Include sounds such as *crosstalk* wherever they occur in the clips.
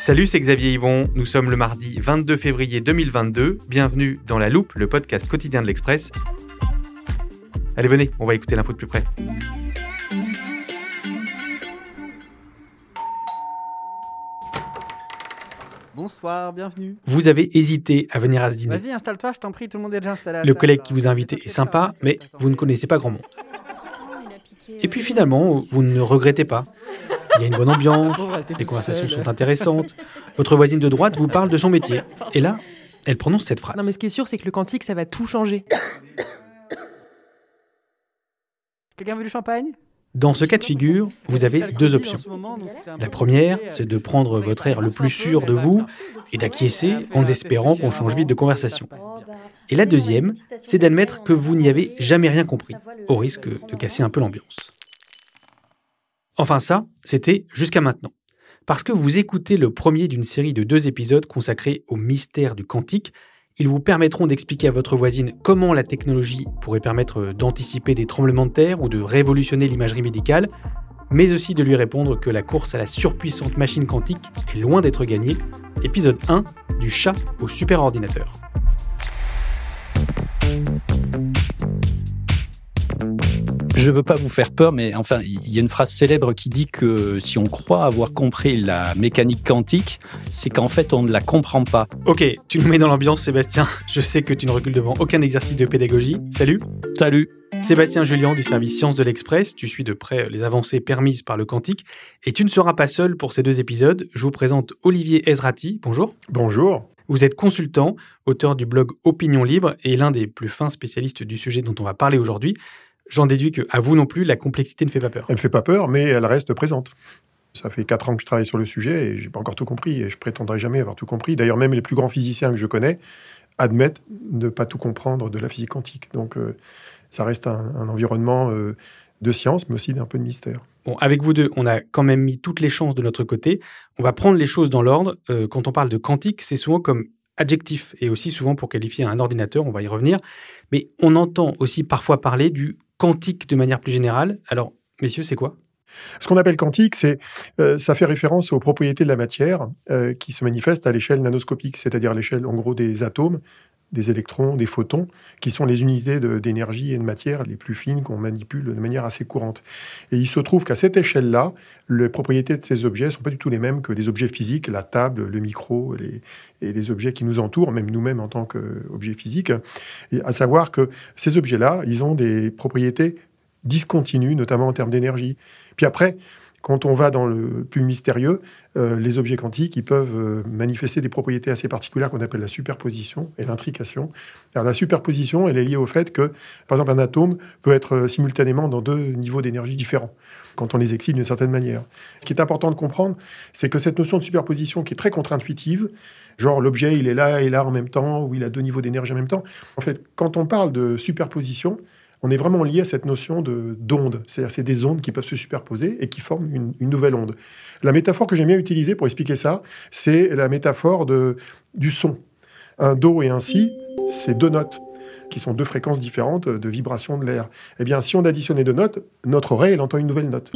Salut, c'est Xavier Yvon. Nous sommes le mardi 22 février 2022. Bienvenue dans La Loupe, le podcast quotidien de l'Express. Allez, venez, on va écouter l'info de plus près. Bonsoir, bienvenue. Vous avez hésité à venir à ce dîner. Vas-y, installe-toi, je t'en prie, tout le monde est déjà installé. à Le collègue qui vous a invité est sympa, mais vous ne connaissez pas grand monde. Et puis finalement, vous ne le regrettez pas. Il y a une bonne ambiance, les conversations sont intéressantes. Votre voisine de droite vous parle de son métier. Et là, elle prononce cette phrase. Non, mais ce qui est sûr, c'est que le quantique, ça va tout changer. Quelqu'un veut du champagne? Dans ce cas de figure, vous avez deux options. La première, c'est de prendre votre air le plus sûr de vous et d'acquiescer en espérant qu'on change vite de conversation. Et la deuxième, c'est d'admettre que vous n'y avez jamais rien compris, au risque de casser un peu l'ambiance. Enfin ça, c'était jusqu'à maintenant. Parce que vous écoutez le premier d'une série de deux épisodes consacrés au mystère du quantique, ils vous permettront d'expliquer à votre voisine comment la technologie pourrait permettre d'anticiper des tremblements de terre ou de révolutionner l'imagerie médicale, mais aussi de lui répondre que la course à la surpuissante machine quantique est loin d'être gagnée. Épisode 1 du chat au superordinateur. Je veux pas vous faire peur, mais enfin, il y a une phrase célèbre qui dit que si on croit avoir compris la mécanique quantique, c'est qu'en fait on ne la comprend pas. Ok, tu nous mets dans l'ambiance Sébastien. Je sais que tu ne recules devant aucun exercice de pédagogie. Salut Salut Sébastien Julien du service Sciences de l'Express, tu suis de près les avancées permises par le quantique et tu ne seras pas seul pour ces deux épisodes. Je vous présente Olivier Ezrati. Bonjour. Bonjour. Vous êtes consultant, auteur du blog Opinion Libre et l'un des plus fins spécialistes du sujet dont on va parler aujourd'hui. J'en déduis que, à vous non plus, la complexité ne fait pas peur. Elle me fait pas peur, mais elle reste présente. Ça fait quatre ans que je travaille sur le sujet et j'ai pas encore tout compris et je prétendrai jamais avoir tout compris. D'ailleurs, même les plus grands physiciens que je connais admettent ne pas tout comprendre de la physique quantique. Donc, euh, ça reste un, un environnement euh, de science, mais aussi d'un peu de mystère. Bon, avec vous deux, on a quand même mis toutes les chances de notre côté. On va prendre les choses dans l'ordre. Euh, quand on parle de quantique, c'est souvent comme adjectif et aussi souvent pour qualifier un ordinateur, on va y revenir. Mais on entend aussi parfois parler du quantique de manière plus générale. Alors, messieurs, c'est quoi? Ce qu'on appelle quantique, c'est, euh, ça fait référence aux propriétés de la matière euh, qui se manifestent à l'échelle nanoscopique, c'est-à-dire l'échelle en gros des atomes, des électrons, des photons, qui sont les unités d'énergie et de matière les plus fines qu'on manipule de manière assez courante. Et il se trouve qu'à cette échelle-là, les propriétés de ces objets ne sont pas du tout les mêmes que les objets physiques, la table, le micro et les objets qui nous entourent, même nous-mêmes en tant qu'objets physiques. Et à savoir que ces objets-là, ils ont des propriétés discontinues, notamment en termes d'énergie. Puis après, quand on va dans le plus mystérieux, euh, les objets quantiques, ils peuvent euh, manifester des propriétés assez particulières qu'on appelle la superposition et l'intrication. Alors la superposition, elle est liée au fait que, par exemple, un atome peut être euh, simultanément dans deux niveaux d'énergie différents quand on les excite d'une certaine manière. Ce qui est important de comprendre, c'est que cette notion de superposition qui est très contre-intuitive, genre l'objet il est là et là en même temps, ou il a deux niveaux d'énergie en même temps, en fait, quand on parle de superposition, on est vraiment lié à cette notion de d'onde. C'est-à-dire c'est des ondes qui peuvent se superposer et qui forment une, nouvelle onde. La métaphore que j'aime bien utiliser pour expliquer ça, c'est la métaphore de, du son. Un do et un si, c'est deux notes qui sont deux fréquences différentes de vibration de l'air. Eh bien, si on additionne deux notes, notre oreille, elle entend une nouvelle note,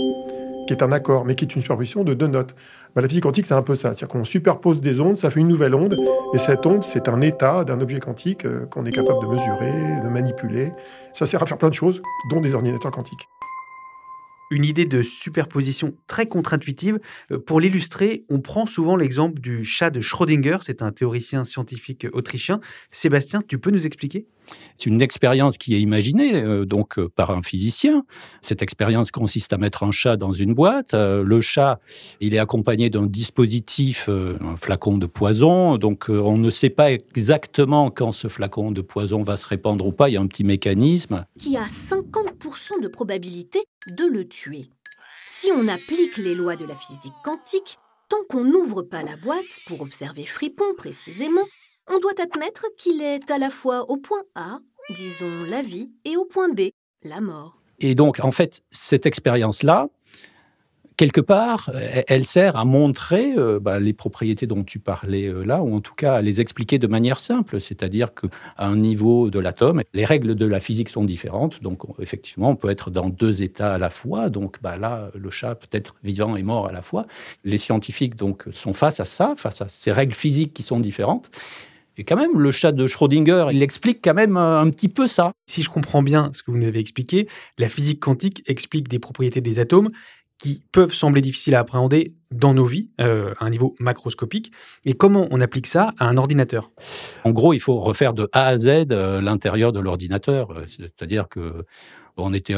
qui est un accord, mais qui est une superposition de deux notes. Bah, la physique quantique, c'est un peu ça. C'est-à-dire qu'on superpose des ondes, ça fait une nouvelle onde, et cette onde, c'est un état d'un objet quantique euh, qu'on est capable de mesurer, de manipuler. Ça sert à faire plein de choses, dont des ordinateurs quantiques une idée de superposition très contre-intuitive. Euh, pour l'illustrer, on prend souvent l'exemple du chat de Schrödinger, c'est un théoricien scientifique autrichien. Sébastien, tu peux nous expliquer? C'est une expérience qui est imaginée euh, donc euh, par un physicien. Cette expérience consiste à mettre un chat dans une boîte. le chat, il est accompagné d'un dispositif, un flacon de poison. Donc on ne sait pas exactement quand ce flacon de poison va se répandre ou pas. Il y a un petit mécanisme. Qui a 50% de probabilité de le tuer. Si on applique les lois de la physique quantique, tant qu'on n'ouvre pas la boîte pour observer Fripon précisément, on doit admettre qu'il est à la fois au point A, disons la vie, et au point B, la mort. Et donc, en fait, cette expérience-là, quelque part, elle sert à montrer euh, bah, les propriétés dont tu parlais euh, là, ou en tout cas à les expliquer de manière simple, c'est-à-dire qu'à un niveau de l'atome, les règles de la physique sont différentes, donc effectivement, on peut être dans deux états à la fois, donc bah, là, le chat peut être vivant et mort à la fois. Les scientifiques donc sont face à ça, face à ces règles physiques qui sont différentes. Et quand même, le chat de Schrödinger, il explique quand même euh, un petit peu ça. Si je comprends bien ce que vous nous avez expliqué, la physique quantique explique des propriétés des atomes qui peuvent sembler difficiles à appréhender dans nos vies, euh, à un niveau macroscopique. Et comment on applique ça à un ordinateur? En gros, il faut refaire de A à Z euh, l'intérieur de l'ordinateur. C'est-à-dire que on était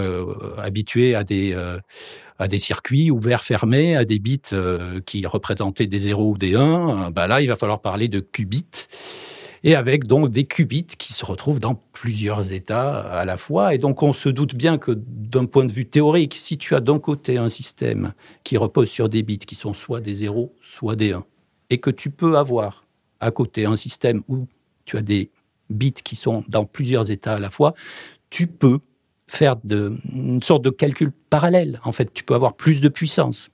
habitué à des, à des circuits ouverts, fermés, à des bits qui représentaient des 0 ou des 1. Bah là, il va falloir parler de qubits et avec donc des qubits qui se retrouvent dans plusieurs états à la fois. Et donc on se doute bien que d'un point de vue théorique, si tu as d'un côté un système qui repose sur des bits qui sont soit des 0, soit des 1, et que tu peux avoir à côté un système où tu as des bits qui sont dans plusieurs états à la fois, tu peux faire de, une sorte de calcul parallèle. En fait, tu peux avoir plus de puissance.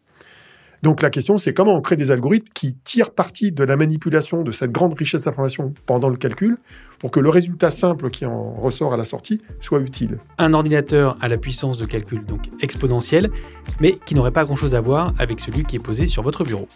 Donc la question, c'est comment on crée des algorithmes qui tirent parti de la manipulation de cette grande richesse d'informations pendant le calcul pour que le résultat simple qui en ressort à la sortie soit utile. Un ordinateur à la puissance de calcul donc exponentielle, mais qui n'aurait pas grand-chose à voir avec celui qui est posé sur votre bureau.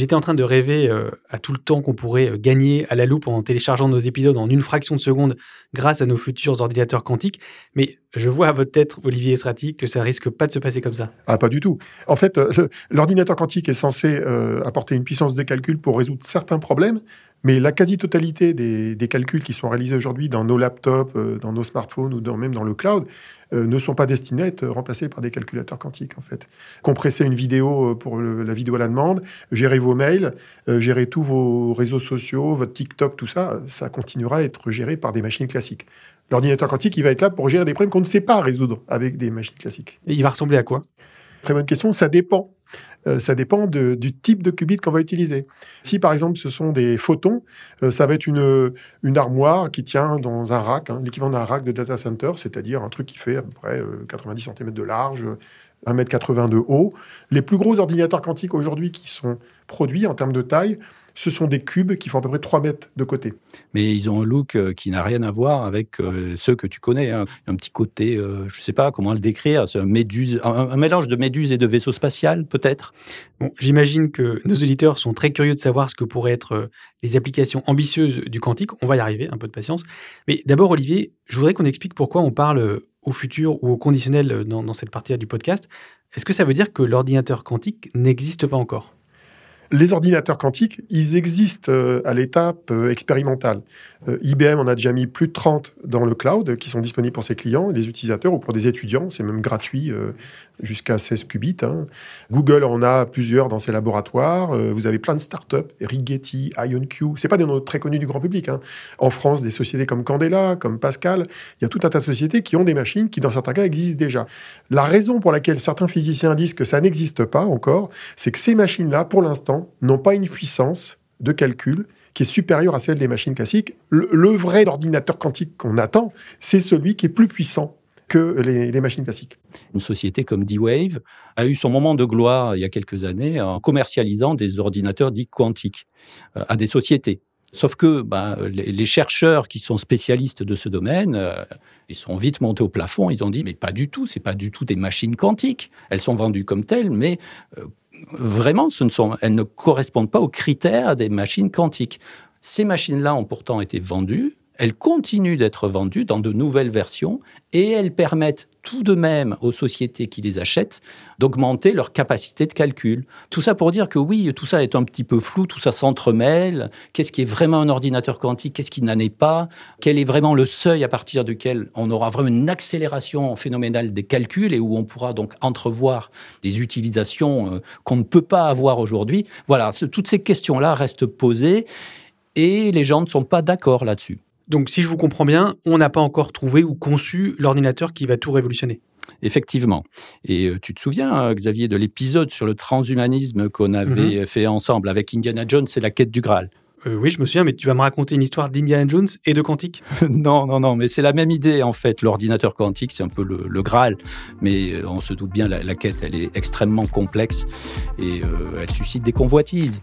J'étais en train de rêver euh, à tout le temps qu'on pourrait euh, gagner à la loupe en téléchargeant nos épisodes en une fraction de seconde grâce à nos futurs ordinateurs quantiques. Mais je vois à votre tête, Olivier Esrati, que ça risque pas de se passer comme ça. Ah, pas du tout. En fait, euh, *laughs* l'ordinateur quantique est censé apporter une puissance de calcul pour résoudre certains problèmes, mais la quasi-totalité des, calculs qui sont réalisés aujourd'hui dans nos laptops, euh, dans nos smartphones ou même dans le cloud euh, ne sont pas destinés à être remplacés par des calculateurs quantiques, en fait. Compresser une vidéo euh, pour la vidéo à la demande, gérer vos mails, gérer tous vos réseaux sociaux, votre TikTok, tout ça, ça continuera à être géré par des machines classiques. L'ordinateur quantique, il va être là pour gérer des problèmes qu'on ne sait pas résoudre avec des machines classiques. Et il va ressembler à quoi? Très bonne question, ça dépend. Euh, ça dépend du type de qubit qu'on va utiliser. Si par exemple ce sont des photons, euh, ça va être une, une armoire qui tient dans un rack, hein, l'équivalent d'un rack de data center, c'est-à-dire un truc qui fait à peu près 90 euh, cm de large, 1m80 de haut. Les plus gros ordinateurs quantiques aujourd'hui qui sont produits en termes de taille, ce sont des cubes qui font à peu près 3 mètres de côté. Mais ils ont un look euh, qui n'a rien à voir avec euh, ceux que tu connais. Hein. Un petit côté, euh, je ne sais pas comment le décrire, un, méduse, un, mélange de méduse et de vaisseau spatial, peut-être? Bon, J'imagine que nos auditeurs sont très curieux de savoir ce que pourraient être les applications ambitieuses du quantique. On va y arriver, un peu de patience. Mais d'abord, Olivier, je voudrais qu'on explique pourquoi on parle au futur ou au conditionnel dans, dans cette partie-là du podcast. Est-ce que ça veut dire que l'ordinateur quantique n'existe pas encore? Les ordinateurs quantiques, ils existent euh, à l'étape euh, expérimentale. Euh, IBM en a déjà mis plus de 30 dans le cloud qui sont disponibles pour ses clients, des utilisateurs ou pour des étudiants. C'est même gratuit jusqu'à 16 qubits. Hein. Google en a plusieurs dans ses laboratoires. vous avez plein de startups, Rigetti, IonQ. C'est pas des noms très connus du grand public. Hein. En France, des sociétés comme Candela, comme Pascal. Il y a tout un tas de sociétés qui ont des machines qui, dans certains cas, existent déjà. La raison pour laquelle certains physiciens disent que ça n'existe pas encore, c'est que ces machines-là, pour l'instant, n'ont pas une puissance de calcul qui est supérieure à celle des machines classiques. Le, vrai ordinateur quantique qu'on attend, c'est celui qui est plus puissant que les, machines classiques. Une société comme D-Wave a eu son moment de gloire il y a quelques années en commercialisant des ordinateurs dits quantiques euh, à des sociétés Sauf que bah, les, chercheurs qui sont spécialistes de ce domaine, euh, ils sont vite montés au plafond. Ils ont dit mais pas du tout, c'est pas du tout des machines quantiques. Elles sont vendues comme telles, mais euh, vraiment, elles ne correspondent pas aux critères des machines quantiques. Ces machines-là ont pourtant été vendues elles continuent d'être vendues dans de nouvelles versions et elles permettent tout de même aux sociétés qui les achètent d'augmenter leur capacité de calcul. Tout ça pour dire que oui, tout ça est un petit peu flou, tout ça s'entremêle. Qu'est-ce qui est vraiment un ordinateur quantique? Qu'est-ce qui n'en est pas? Quel est vraiment le seuil à partir duquel on aura vraiment une accélération phénoménale des calculs et où on pourra donc entrevoir des utilisations euh, qu'on ne peut pas avoir aujourd'hui? Voilà, toutes ces questions-là restent posées et les gens ne sont pas d'accord là-dessus. Donc, si je vous comprends bien, on n'a pas encore trouvé ou conçu l'ordinateur qui va tout révolutionner. Effectivement. Et euh, tu te souviens, euh, Xavier, de l'épisode sur le transhumanisme qu'on avait mhm. fait ensemble avec Indiana Jones et la quête du Graal? Euh, oui, je me souviens, mais tu vas me raconter une histoire d'Indiana Jones et de quantique? *laughs* Non, non, non, mais c'est la même idée en fait. L'ordinateur quantique, c'est un peu le, Graal, mais on se doute bien, la, quête, elle est extrêmement complexe et elle suscite des convoitises.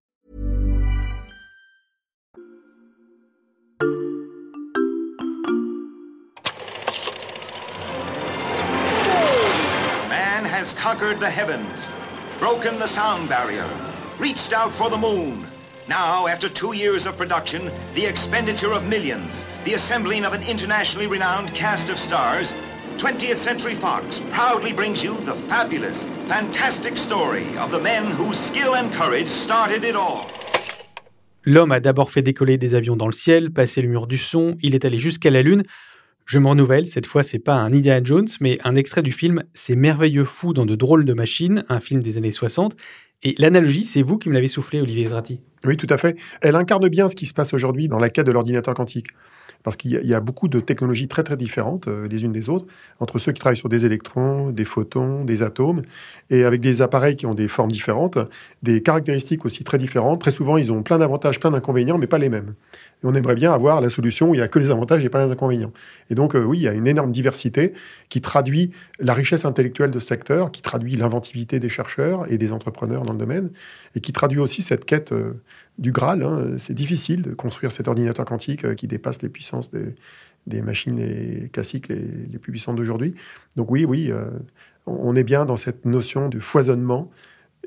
Has conquered the heavens, broken the sound barrier, reached out for the moon. Now, after two years of production, the expenditure of millions, the assembling of an internationally renowned cast of stars, 20th Century Fox proudly brings you the fabulous, fantastic story of the men whose skill and courage started it all. L'homme a d'abord fait décoller des avions dans le ciel, passé le mur du son, il est allé jusqu'à la Lune. Je me renouvelle, cette fois c'est pas un Indiana Jones, mais un extrait du film Ces merveilleux fous dans de drôles de machines, un film des années 60. Et l'analogie, c'est vous qui me l'avez soufflé, Olivier Zrati. Oui, tout à fait. Elle incarne bien ce qui se passe aujourd'hui dans la quête de l'ordinateur quantique parce qu'il y, a beaucoup de technologies très différentes euh, les unes des autres, entre ceux qui travaillent sur des électrons, des photons, des atomes, et avec des appareils qui ont des formes différentes, des caractéristiques aussi très différentes. Très souvent, ils ont plein d'avantages, plein d'inconvénients, mais pas les mêmes. On aimerait bien avoir la solution où il n'y a que les avantages et pas les inconvénients. Et donc, euh, oui, il y a une énorme diversité qui traduit la richesse intellectuelle de ce secteur, qui traduit l'inventivité des chercheurs et des entrepreneurs dans le domaine, et qui traduit aussi cette quête euh, du Graal. Hein. C'est difficile de construire cet ordinateur quantique euh, qui dépasse les puissances des, machines classiques les, plus puissantes d'aujourd'hui. Donc oui, oui, euh, on est bien dans cette notion de foisonnement.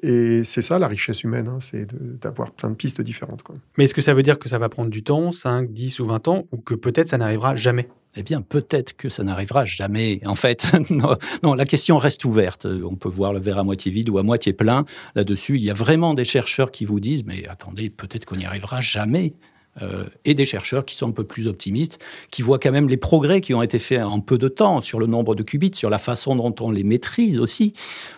Et c'est ça la richesse humaine, hein, c'est d'avoir plein de pistes différentes. Mais est-ce que ça veut dire que ça va prendre du temps, 5, 10 ou 20 ans, ou que peut-être ça n'arrivera jamais? Eh bien, peut-être que ça n'arrivera jamais. En fait, *laughs* non, la question reste ouverte. On peut voir le verre à moitié vide ou à moitié plein. Là-dessus, il y a vraiment des chercheurs qui vous disent, mais attendez, peut-être qu'on n'y arrivera jamais. Euh, et des chercheurs qui sont un peu plus optimistes, qui voient quand même les progrès qui ont été faits en peu de temps sur le nombre de qubits, sur la façon dont on les maîtrise aussi.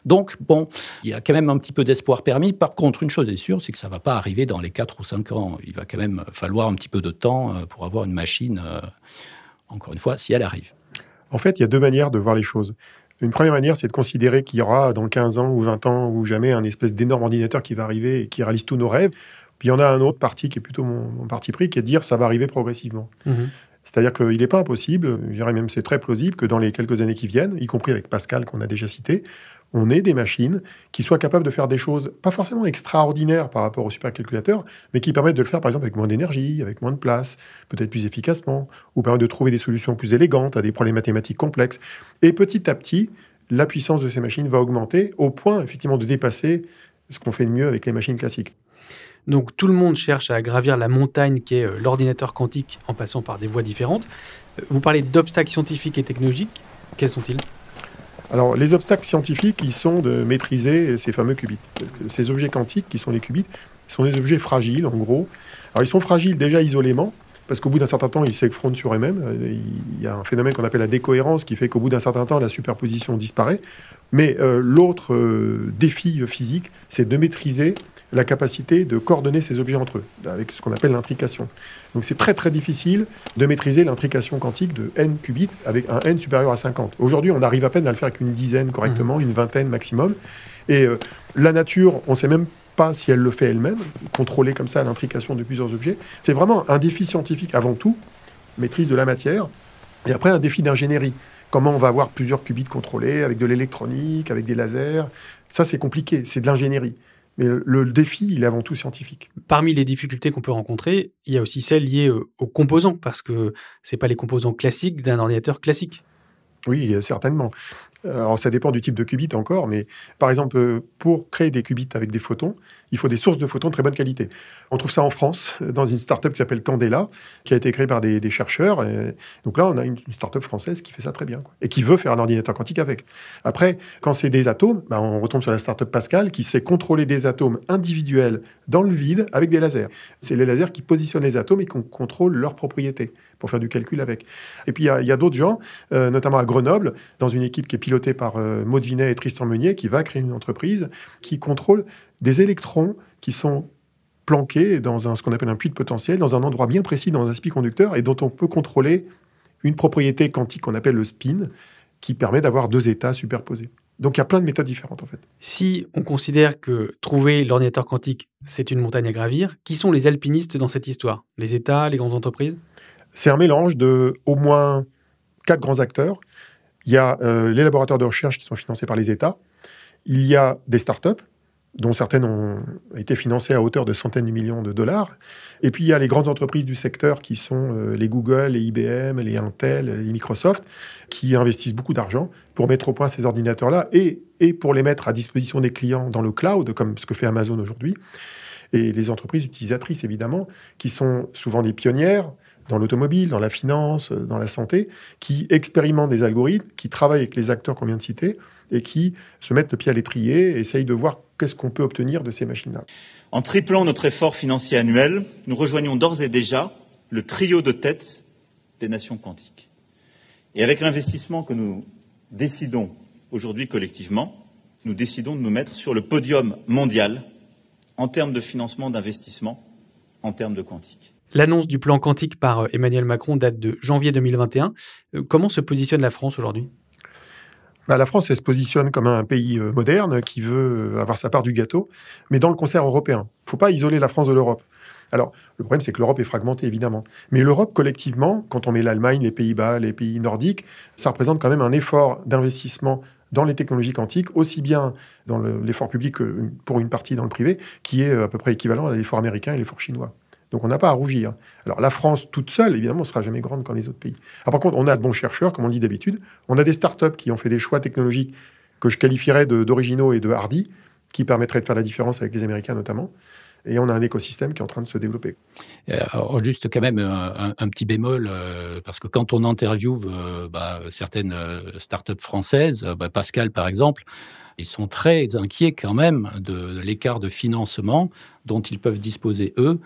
Donc, bon, il y a quand même un petit peu d'espoir permis. Par contre, une chose est sûre, c'est que ça ne va pas arriver dans les 4 ou 5 ans. Il va quand même falloir un petit peu de temps euh, pour avoir une machine. Euh, encore une fois, si elle arrive. En fait, il y a deux manières de voir les choses. Une première manière, c'est de considérer qu'il y aura dans 15 ans ou 20 ans ou jamais un espèce d'énorme ordinateur qui va arriver et qui réalise tous nos rêves. Puis il y en a un autre parti qui est plutôt mon, parti pris, qui est de dire ça va arriver progressivement. Mhm. C'est-à-dire qu'il n'est pas impossible, je dirais même c'est très plausible, que dans les quelques années qui viennent, y compris avec Pascal qu'on a déjà cité, on ait des machines qui soient capables de faire des choses pas forcément extraordinaires par rapport au supercalculateur, mais qui permettent de le faire par exemple avec moins d'énergie, avec moins de place, peut-être plus efficacement, ou permettent de trouver des solutions plus élégantes à des problèmes mathématiques complexes. Et petit à petit, la puissance de ces machines va augmenter au point effectivement de dépasser ce qu'on fait de mieux avec les machines classiques. Donc tout le monde cherche à gravir la montagne qui est euh, l'ordinateur quantique en passant par des voies différentes. Euh, vous parlez d'obstacles scientifiques et technologiques. Quels sont-ils? Alors, les obstacles scientifiques, ils sont de maîtriser ces fameux qubits. Ces objets quantiques, qui sont les qubits, sont des objets fragiles, en gros. Alors, ils sont fragiles déjà isolément, parce qu'au bout d'un certain temps, ils s'effrontent sur eux-mêmes. Il y a un phénomène qu'on appelle la décohérence qui fait qu'au bout d'un certain temps, la superposition disparaît. Mais euh, l'autre défi physique, c'est de maîtriser la capacité de coordonner ces objets entre eux, avec ce qu'on appelle l'intrication. Donc c'est très très difficile de maîtriser l'intrication quantique de n qubits avec un n supérieur à 50. Aujourd'hui, on arrive à peine à le faire avec une dizaine correctement, une vingtaine maximum. Et euh, la nature, on ne sait même pas si elle le fait elle-même, contrôler comme ça l'intrication de plusieurs objets. C'est vraiment un défi scientifique avant tout, maîtrise de la matière, et après un défi d'ingénierie. Comment on va avoir plusieurs qubits contrôlés avec de l'électronique, avec des lasers? Ça, c'est compliqué, c'est de l'ingénierie. Mais le, défi, il est avant tout scientifique. Parmi les difficultés qu'on peut rencontrer, il y a aussi celles liées euh, aux composants, parce que ce pas les composants classiques d'un ordinateur classique. Oui, certainement. Alors, ça dépend du type de qubit encore, mais par exemple, euh, pour créer des qubits avec des photons, il faut des sources de photons de très bonne qualité. On trouve ça en France, dans une start-up qui s'appelle Candela, qui a été créée par des, chercheurs. donc là, on a une, start-up française qui fait ça très bien, et qui veut faire un ordinateur quantique avec. Après, quand c'est des atomes, bah, on retombe sur la start-up Pascal, qui sait contrôler des atomes individuels dans le vide avec des lasers. C'est les lasers qui positionnent les atomes et qui contrôlent leurs propriétés pour faire du calcul avec. Et puis, il y a, d'autres gens, euh, notamment à Grenoble, dans une équipe qui est pilotée par euh, Maud Vinet et Tristan Meunier, qui va créer une entreprise qui contrôle des électrons qui sont planqués dans un, ce qu'on appelle un puits de potentiel, dans un endroit bien précis dans un semi-conducteur, et dont on peut contrôler une propriété quantique qu'on appelle le spin, qui permet d'avoir deux états superposés. Donc il y a plein de méthodes différentes en fait. Si on considère que trouver l'ordinateur quantique, c'est une montagne à gravir, qui sont les alpinistes dans cette histoire? Les États, les grandes entreprises? C'est un mélange de au moins quatre grands acteurs. Il y a euh, les laboratoires de recherche qui sont financés par les États. Il y a des startups dont certaines ont été financées à hauteur de centaines de millions de dollars. Et puis il y a les grandes entreprises du secteur qui sont euh, les Google, les IBM, les Intel, les Microsoft, qui investissent beaucoup d'argent pour mettre au point ces ordinateurs-là et, et pour les mettre à disposition des clients dans le cloud, comme ce que fait Amazon aujourd'hui. Et les entreprises utilisatrices, évidemment, qui sont souvent des pionnières dans l'automobile, dans la finance, dans la santé, qui expérimentent des algorithmes, qui travaillent avec les acteurs qu'on vient de citer, et qui se mettent le pied à l'étrier et essayent de voir qu'est-ce qu'on peut obtenir de ces machines-là. En triplant notre effort financier annuel, nous rejoignons d'ores et déjà le trio de tête des nations quantiques. Et avec l'investissement que nous décidons aujourd'hui collectivement, nous décidons de nous mettre sur le podium mondial en termes de financement d'investissement, en termes de quantique. L'annonce du plan quantique par euh, Emmanuel Macron date de janvier 2021. Euh, comment se positionne la France aujourd'hui? Bah, la France, se positionne comme un pays euh, moderne qui veut avoir sa part du gâteau, mais dans le concert européen. Il ne faut pas isoler la France de l'Europe. Alors, le problème, c'est que l'Europe est fragmentée, évidemment. Mais l'Europe, collectivement, quand on met l'Allemagne, les Pays-Bas, les pays nordiques, ça représente quand même un effort d'investissement dans les technologies quantiques, aussi bien dans l'effort public que pour une partie dans le privé, qui est à peu près équivalent à l'effort américain et l'effort chinois. Donc on n'a pas à rougir. Alors la France toute seule, évidemment, ne sera jamais grande comme les autres pays. par contre, on a de bons chercheurs, comme on dit d'habitude. On a des startups qui ont fait des choix technologiques que je qualifierais d'originaux et de hardis, qui permettraient de faire la différence avec les Américains notamment. Et on a un écosystème qui est en train de se développer. Euh, juste quand même un, petit bémol, euh, parce que quand on interviewe euh, bah, certaines startups françaises, bah, Pascal par exemple, ils sont très inquiets quand même de l'écart de financement dont ils peuvent disposer eux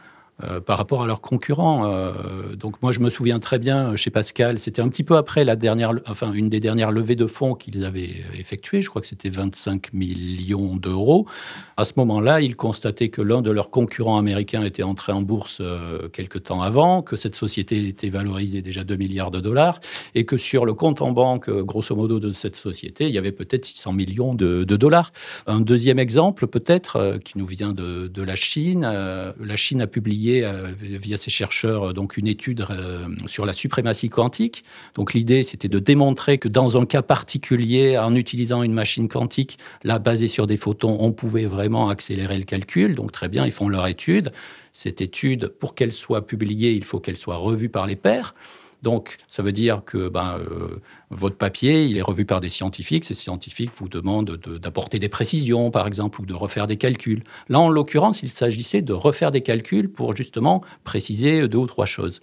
euh, par rapport à leurs concurrents. Euh, donc moi, je me souviens très bien chez Pascal, c'était un petit peu après la dernière, enfin une des dernières levées de fonds qu'ils avaient effectuées. Je crois que c'était 25 millions d'euros. À ce moment-là, ils constataient que l'un de leurs concurrents américains était entré en bourse euh, quelque temps avant, que cette société était valorisée déjà 2 milliards de dollars et que sur le compte en banque, grosso modo, de cette société, il y avait peut-être 600 millions de, dollars. Un deuxième exemple, peut-être, qui nous vient de la Chine. la Chine a publié euh, via ses chercheurs euh, donc une étude euh, sur la suprématie quantique. Donc l'idée, c'était de démontrer que dans un cas particulier, en utilisant une machine quantique, là basée sur des photons, on pouvait vraiment accélérer le calcul. Donc très bien, ils font leur étude. Cette étude, pour qu'elle soit publiée, il faut qu'elle soit revue par les pairs. Donc, ça veut dire que ben, euh, votre papier, est revu par des scientifiques. Ces scientifiques vous demandent d'apporter des précisions, par exemple, ou de refaire des calculs. Là, en l'occurrence, il s'agissait de refaire des calculs pour justement préciser deux ou trois choses.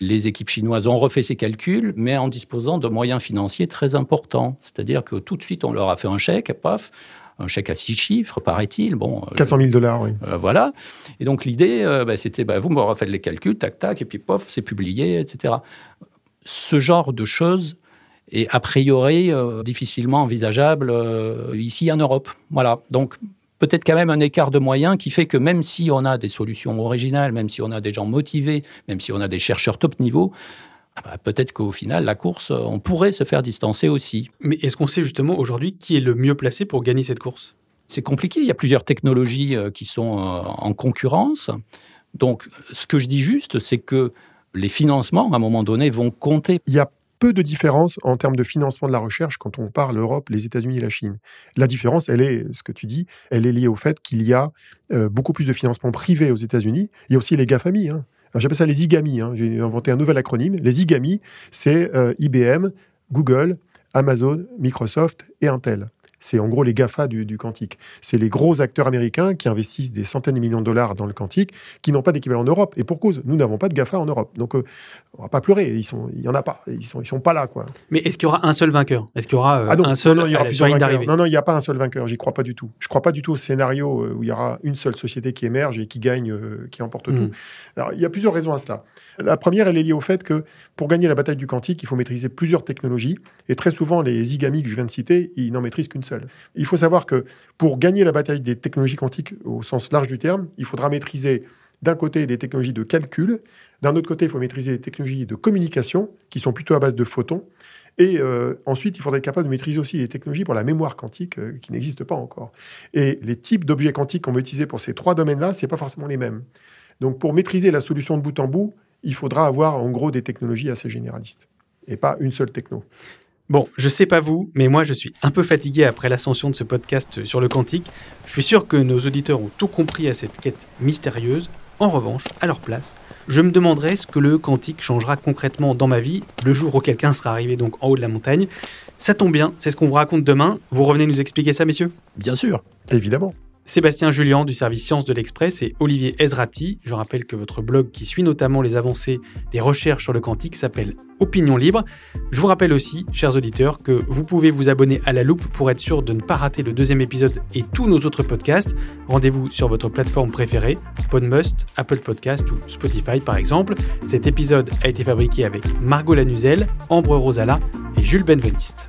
Les équipes chinoises ont refait ces calculs, mais en disposant de moyens financiers très importants. C'est-à-dire que tout de suite, on leur a fait un chèque, paf, un chèque à six chiffres, paraît-il. Bon, 400 000 dollars, oui. voilà. Et donc l'idée, bah, c'était, bah, vous me refaites les calculs, tac, tac, et puis pof, c'est publié, etc. Ce genre de choses est a priori difficilement envisageable ici en Europe. Voilà. Donc peut-être quand même un écart de moyens qui fait que même si on a des solutions originales, même si on a des gens motivés, même si on a des chercheurs top niveau, ah bah, peut-être qu'au final, la course, on pourrait se faire distancer aussi. Mais est-ce qu'on sait justement aujourd'hui qui est le mieux placé pour gagner cette course? C'est compliqué, il y a plusieurs technologies euh, qui sont euh, en concurrence. Donc, ce que je dis juste, c'est que les financements, à un moment donné, vont compter. Il y a peu de différence en termes de financement de la recherche quand on parle l'Europe, les États-Unis et la Chine. La différence, elle est, ce que tu dis, elle est liée au fait qu'il y a euh, beaucoup plus de financement privé aux États-Unis. Il y a aussi les GAFAMI. Hein. J'appelle ça les IGAMI. Hein. J'ai inventé un nouvel acronyme. Les IGAMI, c'est euh, IBM, Google, Amazon, Microsoft et Intel. C'est en gros les GAFA du, quantique. C'est les gros acteurs américains qui investissent des centaines de millions de dollars dans le quantique, qui n'ont pas d'équivalent en Europe. Et pour cause, nous n'avons pas de GAFA en Europe. Donc, euh, on va pas pleurer. Ils sont, il y en a pas. Ils sont, ils sont pas là, quoi. Mais est-ce qu'il y aura un seul vainqueur? Est-ce qu'il y aura euh, ah un seul non, il y aura plusieurs vainqueurs. Non, non, il n'y a pas un seul vainqueur. J'y crois pas du tout. Je crois pas du tout au scénario euh, où il y aura une seule société qui émerge et qui gagne, qui emporte tout. Hmm. Alors, il y a plusieurs raisons à cela. La première, elle est liée au fait que pour gagner la bataille du quantique, il faut maîtriser plusieurs technologies. Et très souvent, les IGAMI que je viens de citer, ils n'en maîtrisent qu'une seule. Il faut savoir que pour gagner la bataille des technologies quantiques au sens large du terme, il faudra maîtriser d'un côté des technologies de calcul, d'un autre côté, il faut maîtriser des technologies de communication, qui sont plutôt à base de photons. Et euh, ensuite, il faudrait être capable de maîtriser aussi des technologies pour la mémoire quantique euh, qui n'existent pas encore. Et les types d'objets quantiques qu'on va utiliser pour ces trois domaines-là, ce n'est pas forcément les mêmes. Donc, pour maîtriser la solution de bout en bout, il faudra avoir en gros des technologies assez généralistes et pas une seule techno. Bon, je sais pas vous, mais moi je suis un peu fatigué après l'ascension de ce podcast sur le quantique. Je suis sûr que nos auditeurs ont tout compris à cette quête mystérieuse. En revanche, à leur place, je me demanderai ce que le quantique changera concrètement dans ma vie le jour où quelqu'un sera arrivé donc en haut de la montagne. Ça tombe bien, c'est ce qu'on vous raconte demain. Vous revenez nous expliquer ça, messieurs? Bien sûr. Évidemment. Sébastien Julien du service Sciences de l'Express et Olivier Ezrati. Je rappelle que votre blog qui suit notamment les avancées des recherches sur le quantique s'appelle Opinion Libre. Je vous rappelle aussi, chers auditeurs, que vous pouvez vous abonner à la loupe pour être sûr de ne pas rater le deuxième épisode et tous nos autres podcasts. Rendez-vous sur votre plateforme préférée, Podmust, Apple Podcast ou Spotify par exemple. Cet épisode a été fabriqué avec Margot Lanuzel, Ambre Rosala et Jules Benveniste.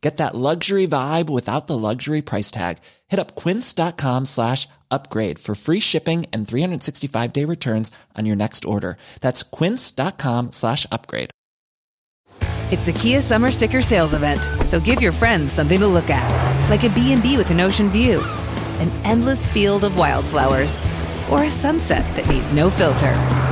Get that luxury vibe without the luxury price tag. Hit up quince.com slash upgrade for free shipping and 365 day returns on your next order. That's quince.com slash upgrade. It's the Kia Summer Sticker Sales Event, so give your friends something to look at, like a B&B with an ocean view, an endless field of wildflowers, or a sunset that needs no filter.